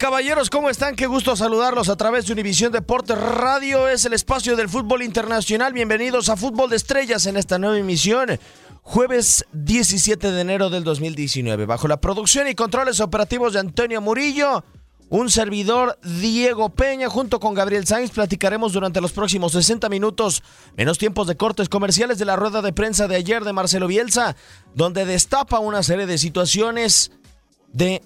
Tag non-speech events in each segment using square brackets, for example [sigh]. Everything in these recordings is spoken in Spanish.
Caballeros, ¿cómo están? Qué gusto saludarlos a través de Univisión Deportes Radio. Es el espacio del fútbol internacional. Bienvenidos a Fútbol de Estrellas en esta nueva emisión. Jueves 17 de enero del 2019. Bajo la producción y controles operativos de Antonio Murillo, un servidor Diego Peña junto con Gabriel Sainz platicaremos durante los próximos 60 minutos menos tiempos de cortes comerciales de la rueda de prensa de ayer de Marcelo Bielsa, donde destapa una serie de situaciones de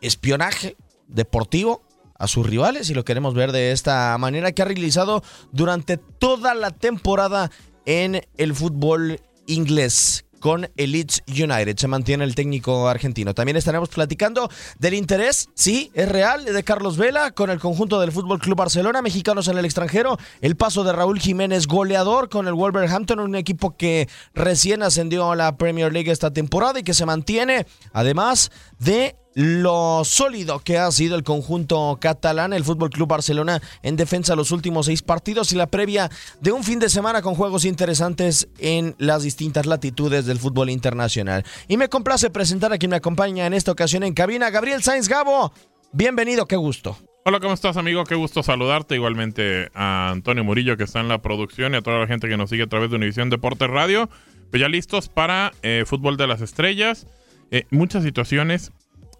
espionaje, deportivo a sus rivales y lo queremos ver de esta manera que ha realizado durante toda la temporada en el fútbol inglés con el Leeds United. Se mantiene el técnico argentino. También estaremos platicando del interés, sí, es real, de Carlos Vela con el conjunto del Fútbol Club Barcelona, mexicanos en el extranjero. El paso de Raúl Jiménez, goleador con el Wolverhampton, un equipo que recién ascendió a la Premier League esta temporada y que se mantiene, además de lo sólido que ha sido el conjunto catalán, el Fútbol Club Barcelona en defensa los últimos seis partidos y la previa de un fin de semana con juegos interesantes en las distintas latitudes del fútbol internacional. Y me complace presentar a quien me acompaña en esta ocasión en cabina, Gabriel Sainz Gabo. Bienvenido, qué gusto. Hola, ¿cómo estás, amigo? Qué gusto saludarte. Igualmente a Antonio Murillo, que está en la producción, y a toda la gente que nos sigue a través de Univisión Deportes Radio. Pues ya listos para eh, Fútbol de las Estrellas. Eh, muchas situaciones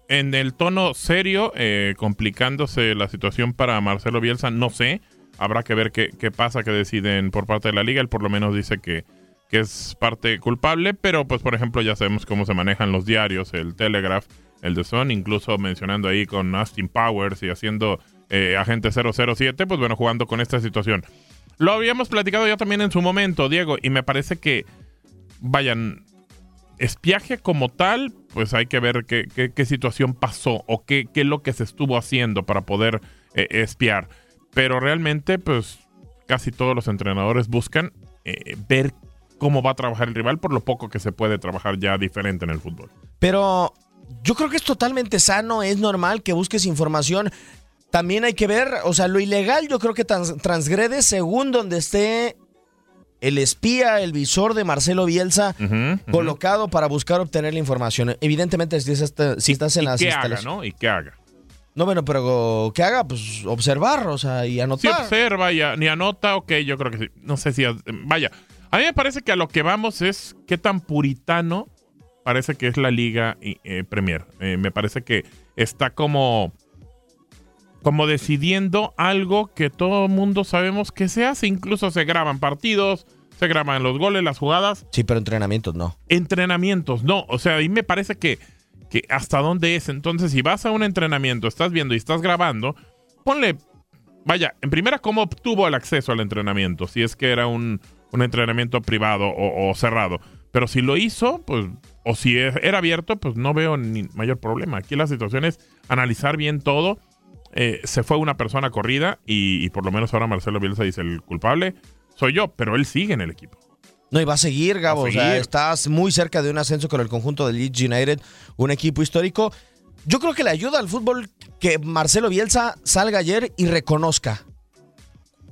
en el tono serio, eh, complicándose la situación para Marcelo Bielsa, no sé. Habrá que ver qué, qué, pasa, que deciden por parte de la liga. Él por lo menos dice que, que es parte culpable, pero pues por ejemplo ya sabemos cómo se manejan los diarios, el Telegraph, el The Sun, incluso mencionando ahí con Austin Powers y haciendo eh, agente 007, pues bueno, jugando con esta situación. Lo habíamos platicado ya también en su momento, Diego, y me parece que, vayan, espiaje como tal, pues hay que ver qué, situación pasó o qué, es lo que se estuvo haciendo para poder eh, espiar. Pero realmente, pues casi todos los entrenadores buscan eh, ver cómo va a trabajar el rival por lo poco que se puede trabajar ya diferente en el fútbol. Pero yo creo que es totalmente sano, es normal que busques información. También hay que ver, o sea, lo ilegal yo creo que trans transgrede según donde esté el espía, el visor de Marcelo Bielsa, uh -huh, uh -huh. colocado para buscar obtener la información. Evidentemente, si, estás, si estás en las que haga, ¿no? Y que haga. No, bueno, pero que haga, pues observar, o sea, y anotar. Sí, observa y ni anota, ok, yo creo que sí. No sé si. Vaya, a mí me parece que a lo que vamos es qué tan puritano parece que es la Liga eh, Premier. Eh, me parece que está como como decidiendo algo que todo el mundo sabemos que se hace. Incluso se graban partidos, se graban los goles, las jugadas. Sí, pero entrenamientos no. Entrenamientos no. O sea, a mí me parece que, que hasta dónde es. Entonces, si vas a un entrenamiento, estás viendo y estás grabando, ponle, vaya, en primera, cómo obtuvo el acceso al entrenamiento. Si es que era un, un entrenamiento privado o, o cerrado. Pero si lo hizo, pues, o si era abierto, pues no veo ni mayor problema. Aquí la situación es analizar bien todo eh, se fue una persona corrida y, y, por lo menos ahora Marcelo Bielsa dice el culpable soy yo, pero él sigue en el equipo. No, y va a seguir, Gabo. A seguir. O sea, estás muy cerca de un ascenso con el conjunto del Leeds United, un equipo histórico. Yo creo que le ayuda al fútbol que Marcelo Bielsa salga ayer y reconozca.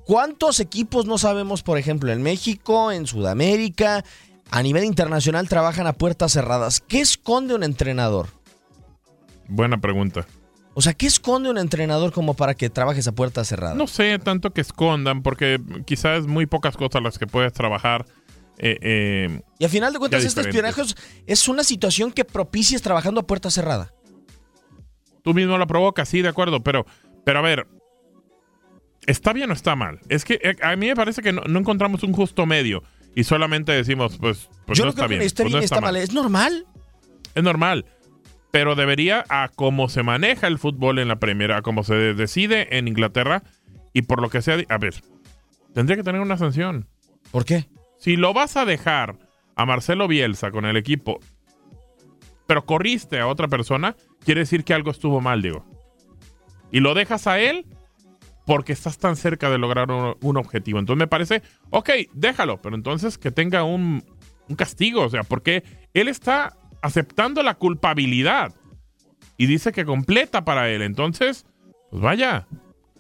¿Cuántos equipos no sabemos, por ejemplo, en México, en Sudamérica, a nivel internacional trabajan a puertas cerradas? ¿Qué esconde un entrenador? Buena pregunta. O sea, ¿qué esconde un entrenador como para que trabajes a puerta cerrada? No sé tanto que escondan, porque quizás muy pocas cosas las que puedes trabajar. Eh, eh, y al final de cuentas, este espionaje es una situación que propicias trabajando a puerta cerrada. Tú mismo la provocas, sí, de acuerdo, pero, pero a ver, ¿está bien o está mal? Es que eh, a mí me parece que no, no encontramos un justo medio y solamente decimos, pues, pues Yo no, está bien. pues bien, no está mal. Es normal. Es normal pero debería a cómo se maneja el fútbol en la Premier, a cómo se decide en Inglaterra y por lo que sea, a ver, tendría que tener una sanción. ¿Por qué? Si lo vas a dejar a Marcelo Bielsa con el equipo, pero corriste a otra persona, quiere decir que algo estuvo mal, digo. Y lo dejas a él porque estás tan cerca de lograr un, objetivo. Entonces me parece, ok, déjalo, pero entonces que tenga un, un castigo, o sea, porque él está aceptando la culpabilidad y dice que completa para él. Entonces, pues vaya,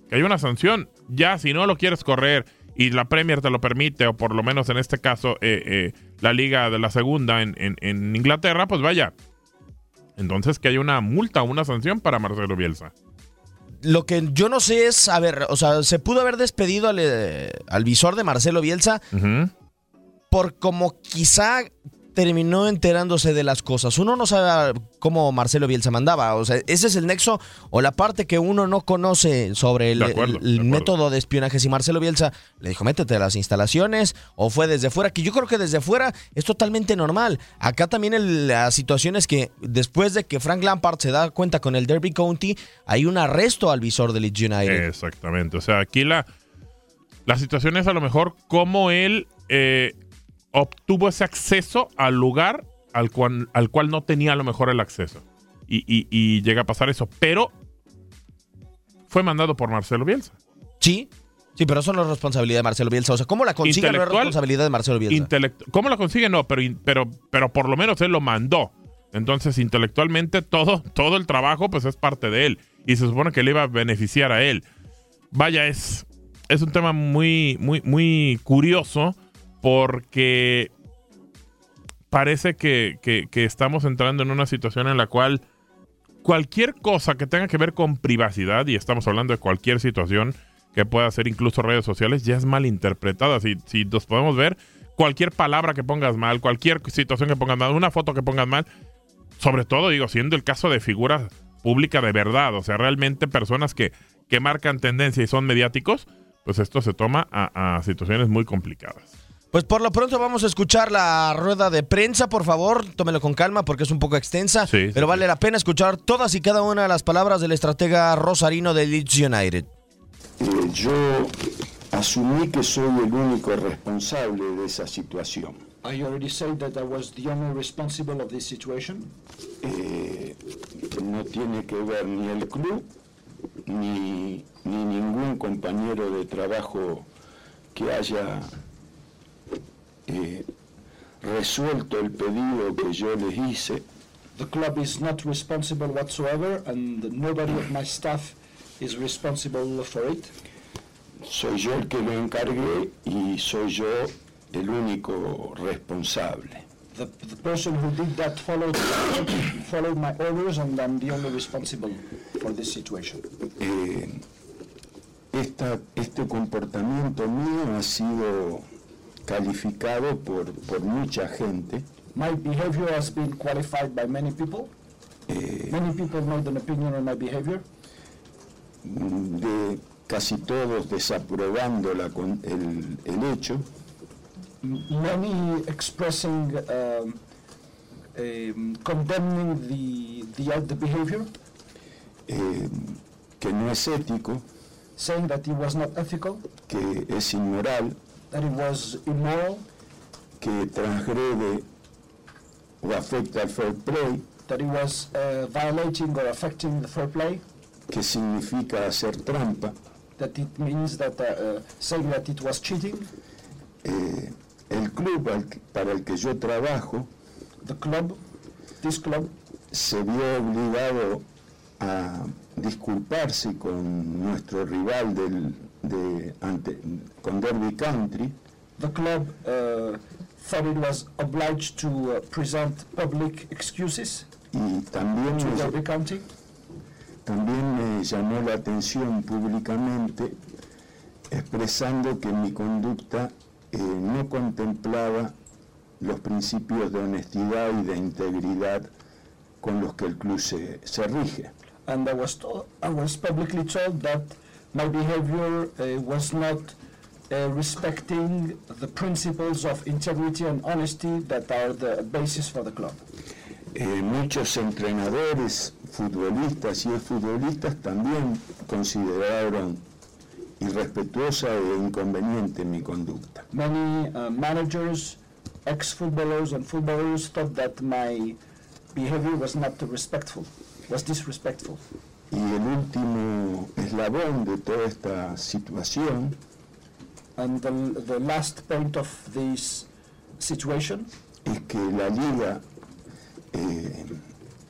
que hay una sanción. Ya, si no lo quieres correr y la Premier te lo permite, o por lo menos en este caso eh, eh, la liga de la segunda en, en, Inglaterra, pues vaya. Entonces que haya una multa o una sanción para Marcelo Bielsa. Lo que yo no sé es, a ver, o sea, se pudo haber despedido al, eh, visor de Marcelo Bielsa por como quizá terminó enterándose de las cosas. Uno no sabe cómo Marcelo Bielsa mandaba. O sea, ese es el nexo o la parte que uno no conoce sobre el, método de espionaje. Si Marcelo Bielsa le dijo, métete a las instalaciones o fue desde fuera, que yo creo que desde fuera es totalmente normal. Acá también la situación es que después de que Frank Lampard se da cuenta con el Derby County, hay un arresto al visor de Leeds United. Exactamente. O sea, aquí la, la situación es a lo mejor cómo él... Eh, obtuvo ese acceso al lugar al cual, al cual no tenía a lo mejor el acceso. Y, llega a pasar eso. Pero fue mandado por Marcelo Bielsa. Sí, Sí, pero eso no es responsabilidad de Marcelo Bielsa. O sea, ¿cómo la consigue no es responsabilidad de Marcelo Bielsa? ¿Cómo la consigue? No, pero, pero, pero por lo menos él lo mandó. Entonces, intelectualmente, todo, todo el trabajo pues es parte de él. Y se supone que le iba a beneficiar a él. Vaya, es, es un tema muy, muy, muy curioso porque parece que, estamos entrando en una situación en la cual cualquier cosa que tenga que ver con privacidad, y estamos hablando de cualquier situación que pueda ser incluso redes sociales, ya es mal interpretada. Si, si nos podemos ver, cualquier palabra que pongas mal, cualquier situación que pongas mal, una foto que pongas mal, sobre todo, digo, siendo el caso de figuras públicas de verdad, o sea, realmente personas que, que marcan tendencia y son mediáticos, pues esto se toma a situaciones muy complicadas. Pues por lo pronto vamos a escuchar la rueda de prensa, por favor, tómelo con calma porque es un poco extensa, pero vale la pena escuchar todas y cada una de las palabras del estratega rosarino de Leeds United. Eh, yo asumí que soy el único responsable de esa situación. I already said that I was the only responsible of this situation. Eh, no tiene que ver ni el club ni, ni ningún compañero de trabajo que haya eh, resuelto el pedido que yo les hice. The club is not responsible whatsoever and nobody of my staff is responsible for it. Soy yo el que lo encargué y soy yo el único responsable. The, the person who did that followed, [coughs] followed my orders and I'm the only responsible for this situation. Eh, esta, este comportamiento mío ha sido calificado por, por mucha gente. My behavior has been qualified by many people. Eh, many people made an opinion on my behavior. De casi todos desaprobando la, el, el hecho. Many expressing, um, um, condemning the, the, the behavior. Eh, que no es ético. Saying that it was not ethical. Que es inmoral that it was immoral, que transgrede o afecta al fair play, that it was uh, violating or affecting the fair play, que significa hacer trampa, that it means that uh, uh, saying that it was cheating. Eh, el club al, para el que yo trabajo, the club, this club, se vio obligado a disculparse con nuestro rival del de, ante, con Derby Country. The club uh, thought it was obliged to uh, present public excuses y también to me, Derby County. También me llamó la atención públicamente expresando que mi conducta eh, no contemplaba los principios de honestidad y de integridad con los que el club se, se rige. And I was, told, I was publicly told that my behavior uh, was not uh, respecting the principles of integrity and honesty that are the basis for the club. Eh, muchos entrenadores, futbolistas y futbolistas también consideraron irrespetuosa e inconveniente mi conducta. Many uh, managers, ex-footballers and footballers thought that my behavior was not respectful, was disrespectful. Y el último eslabón de toda esta situación And the, the last point of this situation es que la liga, eh,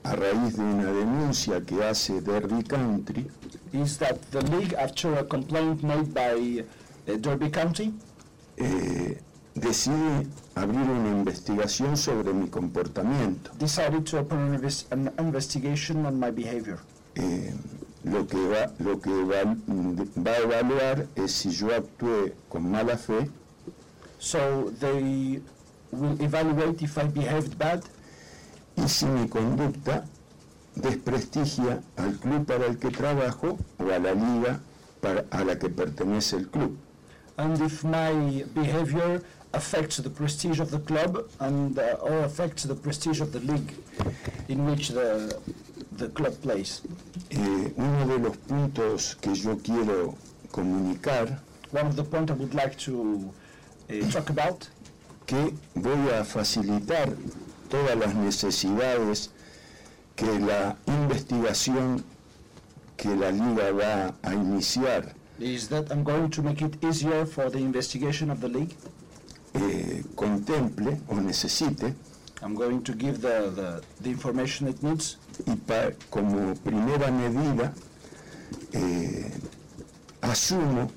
a raíz de una denuncia que hace Derby Country, is that the league, after a complaint made by uh, Derby County, eh, decide abrir una investigación sobre mi comportamiento. decided to open an, inves- an investigation on my behavior. Eh, lo que, va, lo que va, va a evaluar es si yo actué con mala fe So they will evaluate if I behaved bad y si mi conducta desprestigia al club para el que trabajo o a la liga para- a la que pertenece el club. and if my behavior affects the prestige of the club and uh, or affects the prestige of the league in which the the club plays. Eh, uno de los puntos que yo quiero comunicar One of the points I would like to uh, talk about que voy a facilitar todas las necesidades que la investigación que la liga va a iniciar is that I'm going to make it easier for the investigation of the league. eh, contemple o necesite I'm going to give the, the, the information it needs y pa- como primera medida eh, asumo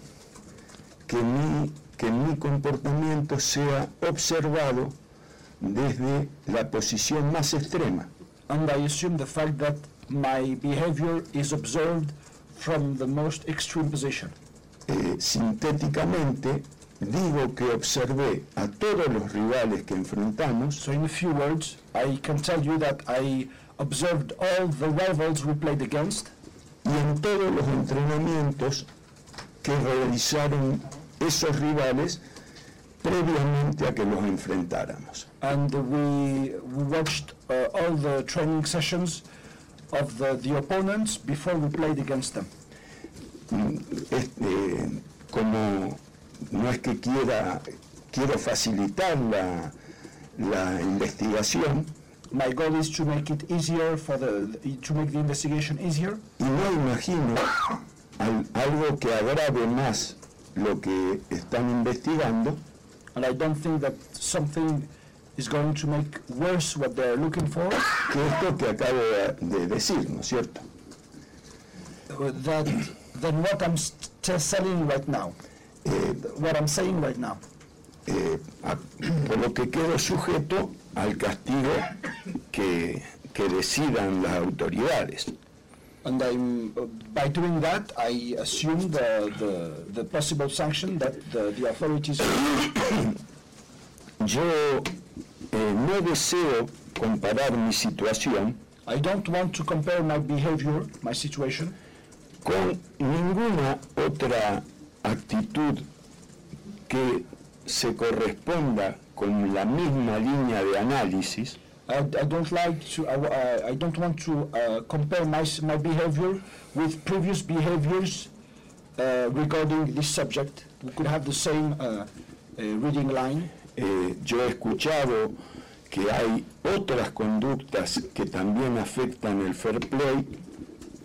que mi, que mi comportamiento sea observado desde la posición más extrema. and I assume the fact that my behavior is observed from the most extreme position. Eh, sintéticamente, digo que observé a todos los rivales que enfrentamos So in a few words, I can tell you that I observed all the rivals we played against y en todos los entrenamientos que realizaron esos rivales previamente a que los enfrentáramos. and we, we watched uh, all the training sessions of the, the opponents before we played against them. Mm, este, como no es que quiera, quiero facilitar la, la investigación. My goal is to make it easier for the, to make the investigation easier. Y no imagino al- algo que agrave más lo que están investigando. And I don't think that something is going to make worse what they're looking for. Que esto que acabo de- de decir, ¿no es cierto? that, than what I'm selling right now, what I'm saying right now. eh, a- por lo que quedo sujeto al castigo que, que decidan las autoridades. And I'm, uh, by doing that, I assume the, the, the possible sanction that the, the authorities [coughs] Yo eh, no deseo comparar mi situación I don't want to compare my behavior, my situation, con ninguna otra actitud que se corresponda con la misma línea de análisis I, I don't like to, I, I don't want to uh, compare my, my behavior with previous behaviors uh, regarding this subject. We could have the same uh, uh, reading line. Eh, yo he escuchado que hay otras conductas que también afectan el fair play,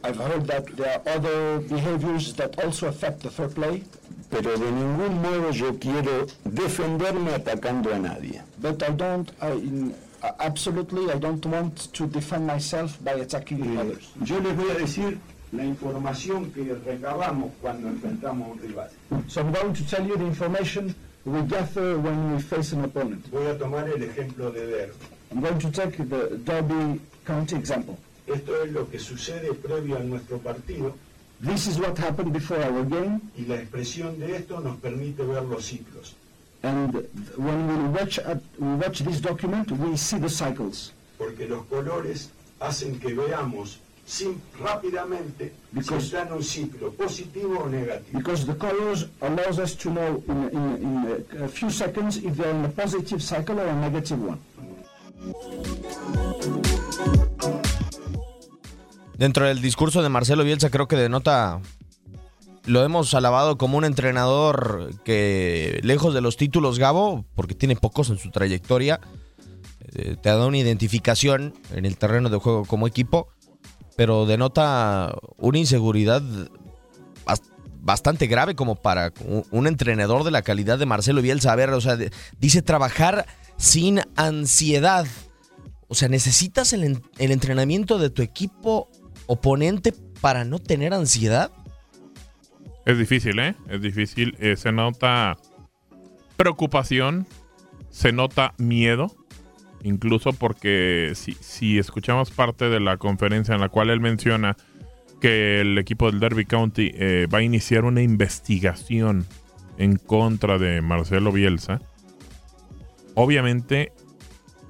I've heard that there are other behaviors that also affect the fair play, pero de ningún modo yo quiero defenderme atacando a nadie. but I don't, I, in, uh, absolutely, I don't want to defend myself by attacking Eh, others. yo les voy a decir la información que recabamos cuando enfrentamos a un rival. So I'm going to tell you the information we gather when we face an opponent. Voy a tomar el ejemplo de Derby. I'm going to take the Derby County example. Esto es lo que sucede previo a nuestro partido This is what happened before our game, y la expresión de esto nos permite ver los ciclos, and when we watch, at, we watch this document, we see the cycles. porque los colores hacen que veamos sin, rápidamente Because- si está en un ciclo positivo o negativo. Because the colors allows us to know in, in, in a few seconds if they're in a positive cycle or a negative one. Dentro del discurso de Marcelo Bielsa creo que denota lo hemos alabado como un entrenador que, lejos de los títulos, Gabo, porque tiene pocos en su trayectoria, eh, te ha dado una identificación en el terreno de juego como equipo, pero denota una inseguridad bastante grave como para un entrenador de la calidad de Marcelo Bielsa. A ver, o sea, dice trabajar sin ansiedad. O sea, necesitas el entrenamiento de tu equipo oponente para no tener ansiedad. Es difícil, ¿eh? Es difícil. Eh, se nota preocupación, se nota miedo, incluso porque si, si escuchamos parte de la conferencia en la cual él menciona que el equipo del Derby County eh, va a iniciar una investigación en contra de Marcelo Bielsa, obviamente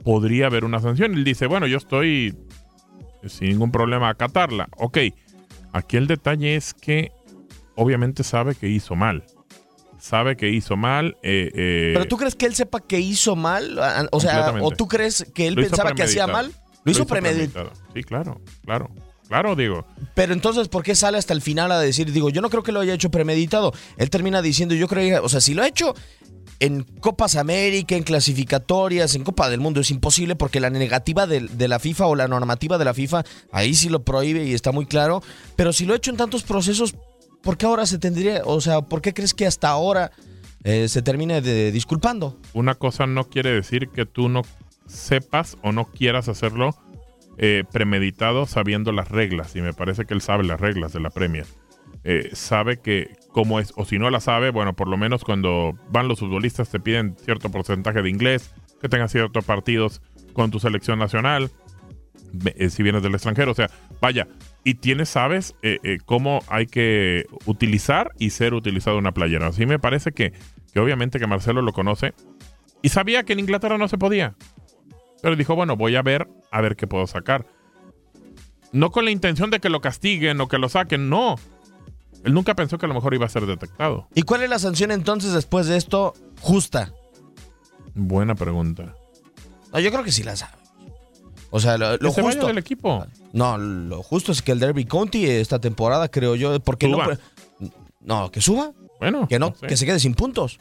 podría haber una sanción. Él dice, bueno, yo estoy sin ningún problema a acatarla. Ok, aquí el detalle es que obviamente sabe que hizo mal. Sabe que hizo mal. Eh, eh, ¿Pero tú crees que él sepa que hizo mal? O sea, ¿o tú crees que él pensaba que hacía mal? Lo hizo, premeditado. Sí, claro, claro. Claro, digo. Pero entonces, ¿por qué sale hasta el final a decir, digo, yo no creo que lo haya hecho premeditado? Él termina diciendo, yo creo, o sea, si lo ha hecho en Copas América, en clasificatorias, en Copa del Mundo, es imposible porque la negativa de, la FIFA o la normativa de la FIFA, ahí sí lo prohíbe y está muy claro. Pero si lo ha hecho en tantos procesos, ¿por qué ahora se tendría, o sea, por qué crees que hasta ahora eh, se termine de, disculpando? Una cosa no quiere decir que tú no sepas o no quieras hacerlo eh, premeditado sabiendo las reglas. Y me parece que él sabe las reglas de la Premier. Eh, sabe que cómo es, o si no la sabe, bueno, por lo menos cuando van los futbolistas te piden cierto porcentaje de inglés, que tengas ciertos partidos con tu selección nacional, si vienes del extranjero. O sea, vaya, y tienes, sabes, eh, eh, cómo hay que utilizar y ser utilizado una playera. Así me parece que, que obviamente que Marcelo lo conoce y sabía que en Inglaterra no se podía. Pero dijo, bueno, voy a ver, a ver qué puedo sacar. No con la intención de que lo castiguen o que lo saquen, no. Él nunca pensó que a lo mejor iba a ser detectado. ¿Y cuál es la sanción entonces después de esto justa? Buena pregunta. No, yo creo que sí la sabe. O sea, lo, justo. del equipo. No, lo justo es que el Derby County esta temporada, creo yo, porque no. No, que suba. Bueno. Que no, que se quede sin puntos.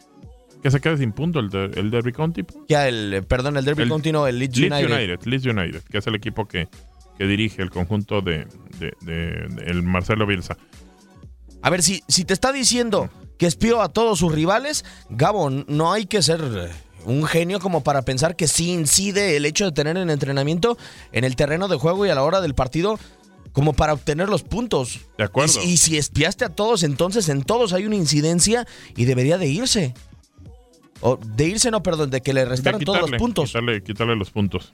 Que se quede sin puntos el, Derby County. Pues. Ya, el, perdón, el Derby County no, el Leeds, United. Leeds United, que es el equipo que, que dirige el conjunto de, el Marcelo Bielsa. A ver, si, si te está diciendo que espió a todos sus rivales, Gabo, no hay que ser un genio como para pensar que sí incide el hecho de tener el entrenamiento en el terreno de juego y a la hora del partido como para obtener los puntos. De acuerdo. Y, si espiaste a todos, entonces en todos hay una incidencia y debería de irse. O de irse, no, perdón, de que le restaran todos los puntos. Quitarle, quitarle, los puntos.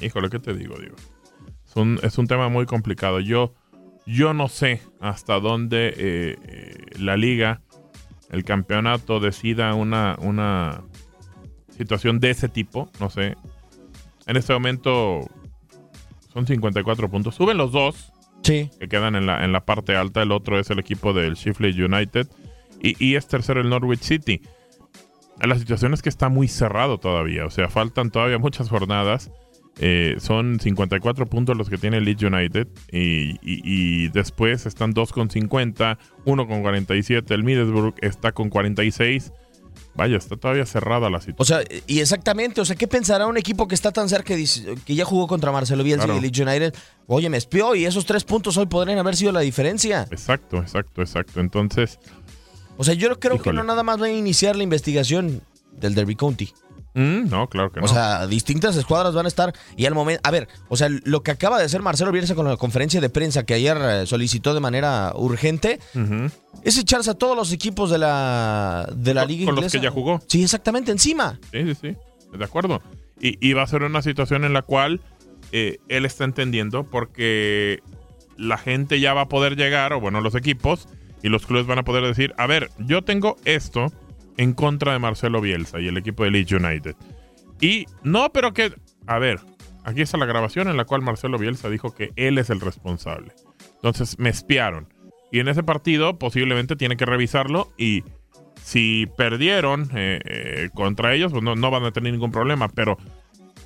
Híjole, ¿qué te digo, Diego? Es un, es un tema muy complicado. Yo, yo no sé hasta dónde eh, eh, la liga, el campeonato decida una, una, situación de ese tipo, no sé. En este momento son 54 puntos. Suben los dos. Sí. Que quedan en la, en la parte alta. El otro es el equipo del Sheffield United. Y, es tercero el Norwich City. La situación es que está muy cerrado todavía. O sea, faltan todavía muchas jornadas. Eh, son 54 puntos los que tiene Leeds United. Y, y, después están dos con 50, uno con 47. El Middlesbrough está con 46. Vaya, está todavía cerrada la situación. O sea, y exactamente, o sea, ¿qué pensará un equipo que está tan cerca que ya jugó contra Marcelo Bielsa y Leeds United? Oye, me espió y esos tres puntos hoy podrían haber sido la diferencia. Exacto, exacto, exacto. Entonces... O sea, yo creo que no nada más va a iniciar la investigación del Derby County. Mm, no, claro que no. O sea, distintas escuadras van a estar y al momento, a ver, o sea, lo que acaba de hacer Marcelo Bielsa con la conferencia de prensa que ayer eh, solicitó de manera urgente, es echarse a todos los equipos de la de la liga con los que ya jugó. Sí, exactamente, encima. Sí, sí, sí, de acuerdo. Y, va a ser una situación en la cual eh, él está entendiendo porque la gente ya va a poder llegar, o bueno, los equipos y los clubes van a poder decir, a ver, yo tengo esto en contra de Marcelo Bielsa y el equipo de Leeds United. Y no, pero que, a ver, aquí está la grabación en la cual Marcelo Bielsa dijo que él es el responsable. Entonces me espiaron. Y en ese partido posiblemente tiene que revisarlo y si perdieron eh, eh, contra ellos, pues no, van a tener ningún problema. Pero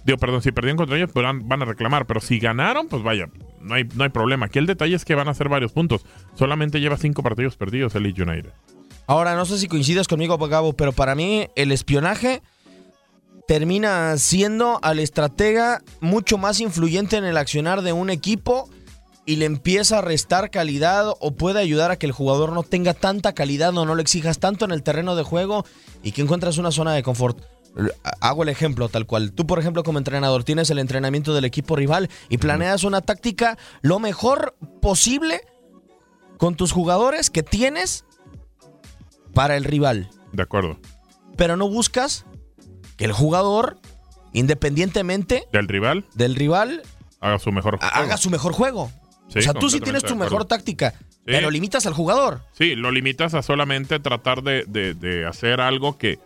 Digo, perdón, si perdieron contra ellos, pues van, a reclamar. Pero si ganaron, pues vaya, no hay, no hay problema. Aquí el detalle es que van a hacer varios puntos. Solamente lleva cinco partidos perdidos el Leeds United. Ahora, no sé si coincides conmigo, Gabo, pero para mí el espionaje termina siendo al estratega mucho más influyente en el accionar de un equipo y le empieza a restar calidad o puede ayudar a que el jugador no tenga tanta calidad o no lo exijas tanto en el terreno de juego y que encuentres una zona de confort. Hago el ejemplo tal cual. Tú, por ejemplo, como entrenador, tienes el entrenamiento del equipo rival y planeas una táctica lo mejor posible con tus jugadores que tienes para el rival. De acuerdo. Pero no buscas que el jugador, independientemente del rival, del rival haga su mejor juego. Haga su mejor juego. o sea, tú sí tienes tu mejor táctica, pero limitas al jugador. Sí, lo limitas a solamente tratar de, hacer algo que,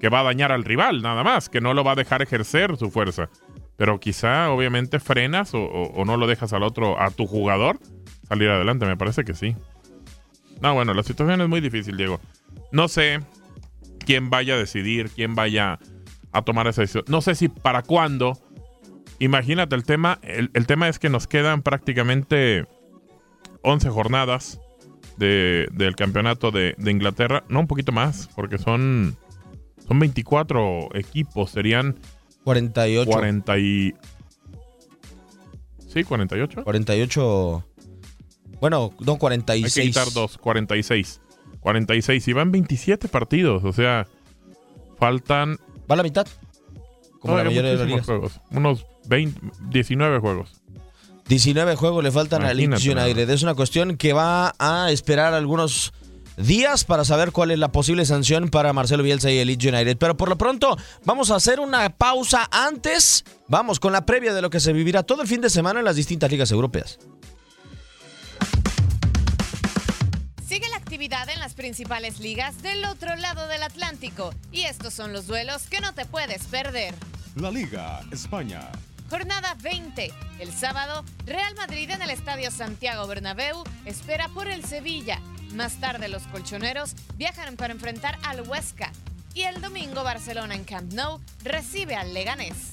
que va a dañar al rival, nada más, que no lo va a dejar ejercer su fuerza. Pero quizá, obviamente, frenas o, o no lo dejas al otro, a tu jugador, salir adelante. Me parece que sí. No, bueno, la situación es muy difícil, Diego. No sé quién vaya a decidir, quién vaya a tomar esa decisión. No sé si para cuándo. Imagínate, el tema, el, tema es que nos quedan prácticamente 11 jornadas del campeonato de, Inglaterra. No, un poquito más, porque son, son 24 equipos, serían 48. 40 y... Sí, 48. 48. Bueno, no, 46. Hay que quitar dos, 46. 46. Y van 27 partidos, o sea, faltan Va a la mitad. Como la mayoría de los juegos. Unos 20, 19 juegos. 19 juegos le faltan a Leeds United. Es una cuestión que va a esperar algunos días para saber cuál es la posible sanción para Marcelo Bielsa y el Leeds United. Pero por lo pronto vamos a hacer una pausa antes. Vamos con la previa de lo que se vivirá todo el fin de semana en las distintas ligas europeas. En las principales ligas del otro lado del Atlántico. Y estos son los duelos que no te puedes perder. La Liga España. Jornada 20. El sábado, Real Madrid en el Estadio Santiago Bernabéu espera por el Sevilla. Más tarde los colchoneros viajan para enfrentar al Huesca. Y el domingo Barcelona en Camp Nou recibe al Leganés.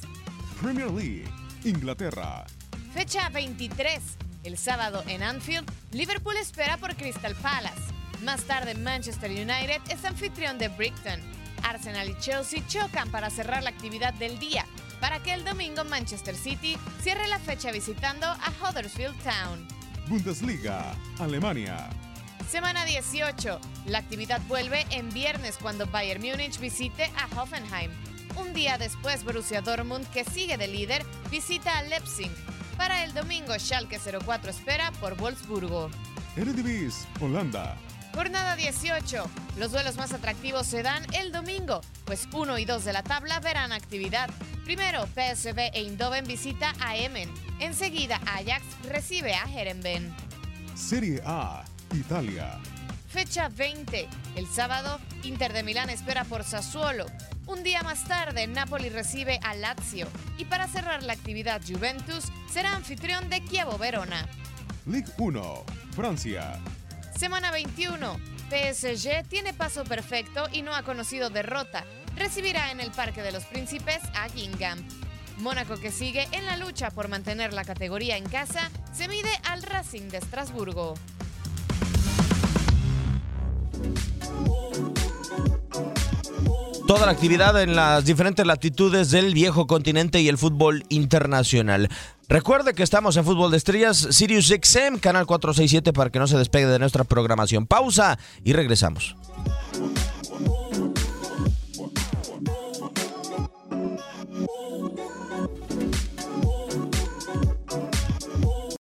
Premier League, Inglaterra. Fecha 23. El sábado en Anfield, Liverpool espera por Crystal Palace. Más tarde, Manchester United es anfitrión de Brighton. Arsenal y Chelsea chocan para cerrar la actividad del día, para que el domingo Manchester City cierre la fecha visitando a Huddersfield Town. Bundesliga, Alemania. Semana 18. La actividad vuelve en viernes cuando Bayern Múnich visite a Hoffenheim. Un día después, Borussia Dortmund, que sigue de líder, visita a Leipzig. Para el domingo, Schalke 04 espera por Wolfsburgo. Eredivisie, Holanda. Jornada 18. Los duelos más atractivos se dan el domingo, pues 1 y 2 de la tabla verán actividad. Primero, PSV e Eindhoven visita a Emen. Enseguida, Ajax recibe a Herenben. Serie A, Italia. Fecha 20. El sábado, Inter de Milán espera por Sassuolo. Un día más tarde, Napoli recibe a Lazio. Y para cerrar la actividad, Juventus será anfitrión de Chievo Verona. Ligue 1, Francia. Semana 21. PSG tiene paso perfecto y no ha conocido derrota. Recibirá en el Parque de los Príncipes a Gingham. Mónaco, que sigue en la lucha por mantener la categoría en casa, se mide al Racing de Estrasburgo. toda la actividad en las diferentes latitudes del viejo continente y el fútbol internacional. Recuerde que estamos en Fútbol de Estrellas, Sirius XM, canal 467, para que no se despegue de nuestra programación. Pausa y regresamos.